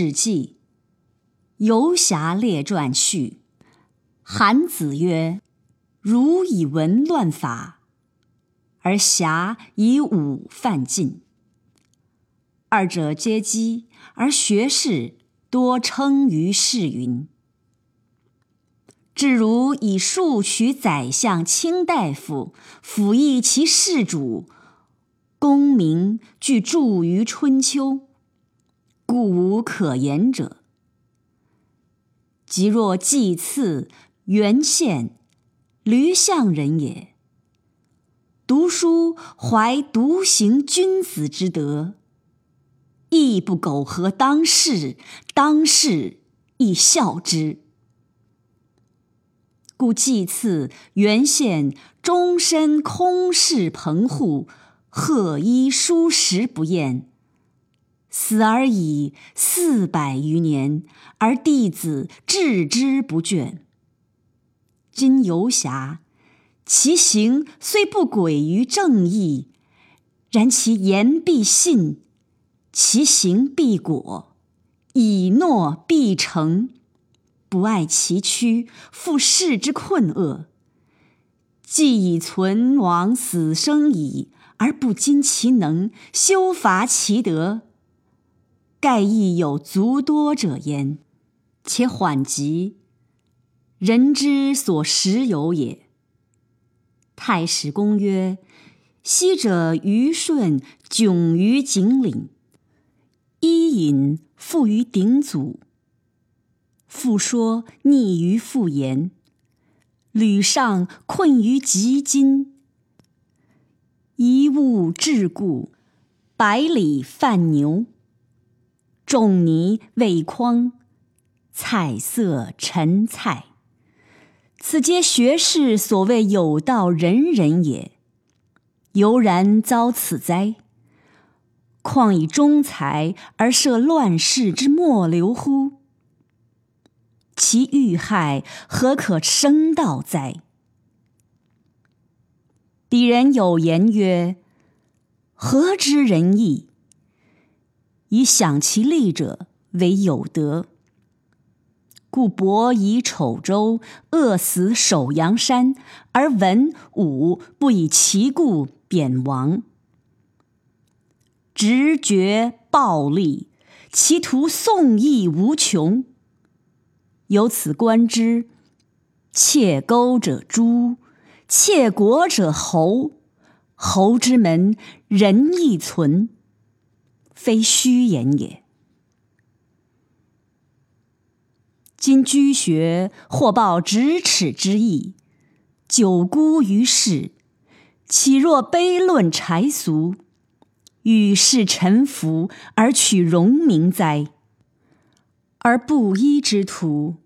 史记·游侠列传序》，韩子曰：“儒以文乱法，而侠以武犯禁。二者皆稽，而学士多称于世云。至如以庶取宰相、卿大夫，辅役其事主，功名俱著于春秋。”故无可言者。即若季次、袁宪、吕相人也，读书怀独行君子之德，亦不苟合当世，当世亦笑之。故季次、袁宪终身空室棚户，贺衣书食不厌。死而已四百余年，而弟子置之不倦。今游侠，其行虽不轨于正义，然其言必信，其行必果，以诺必成，不爱其躯，复世之困厄。既以存亡死生矣，而不矜其能，修伐其德。盖亦有足多者焉，且缓急，人之所时有也。太史公曰：“昔者虞舜迥于井岭，伊尹富于鼎祖，复说逆于复言，吕尚困于极津，夷吾至故，百里犯牛。”仲尼魏匡，彩色陈蔡，此皆学士所谓有道仁人也。犹然遭此灾，况以忠才而涉乱世之末流乎？其遇害何可生道哉？鄙人有言曰：“何之仁义？”以享其利者为有德，故伯以丑州，饿死首阳山，而文武不以其故贬亡。直觉暴力，其徒宋义无穷。由此观之，窃钩者诛，窃国者侯，侯之门仁义存。非虚言也。今居学或抱咫尺之意，久孤于世，岂若悲论柴俗，与世沉浮而取荣名哉？而布衣之徒，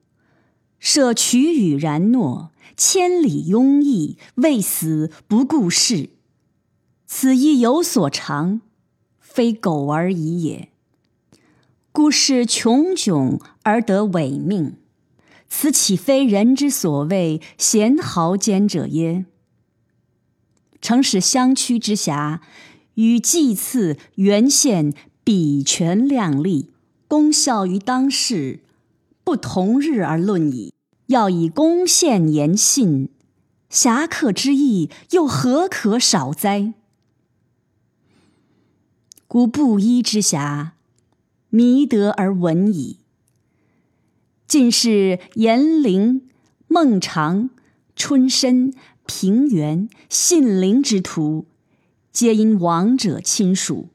舍取与然诺，千里庸逸，为死不顾事，此亦有所长。非苟而已也。故事穷窘而得伪命，此岂非人之所谓贤豪奸者耶？诚使相屈之侠，与祭祀原宪比权量力，功效于当世，不同日而论矣。要以公献言信，侠客之意又何可少哉？故布衣之侠，弥德而闻矣。近世颜陵、孟尝、春申、平原、信陵之徒，皆因亡者亲属，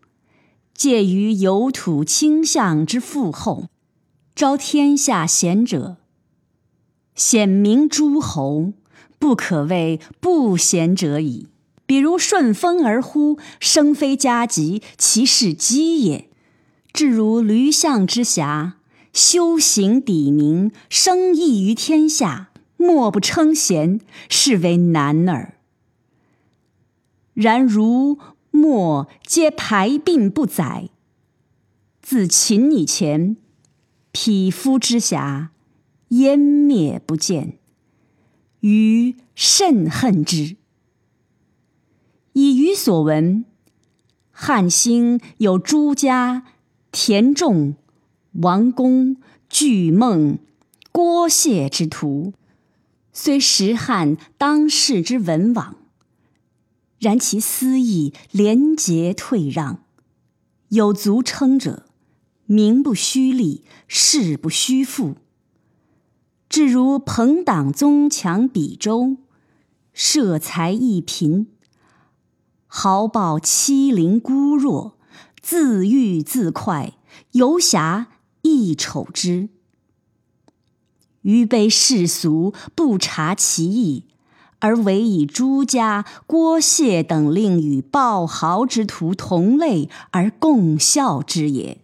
介于有土倾向之父后，招天下贤者，显明诸侯，不可谓不贤者矣。比如顺风而呼，声非加疾，其事机也；至如驴象之侠，修行砥明，生意于天下，莫不称贤，是为难耳。然如墨皆排鬓不宰，自秦以前，匹夫之侠，湮灭不见，余甚恨之。所闻，汉兴有朱家、田仲、王公、巨孟、郭谢之徒，虽实汉当世之文王，然其私意廉洁退让，有足称者，名不虚立，事不虚负。至如朋党宗强比周，设财益贫，豪暴欺凌孤弱，自欲自快，游侠亦丑之。余悲世俗不察其意，而唯以朱家、郭谢等令与暴豪之徒同类而共笑之也。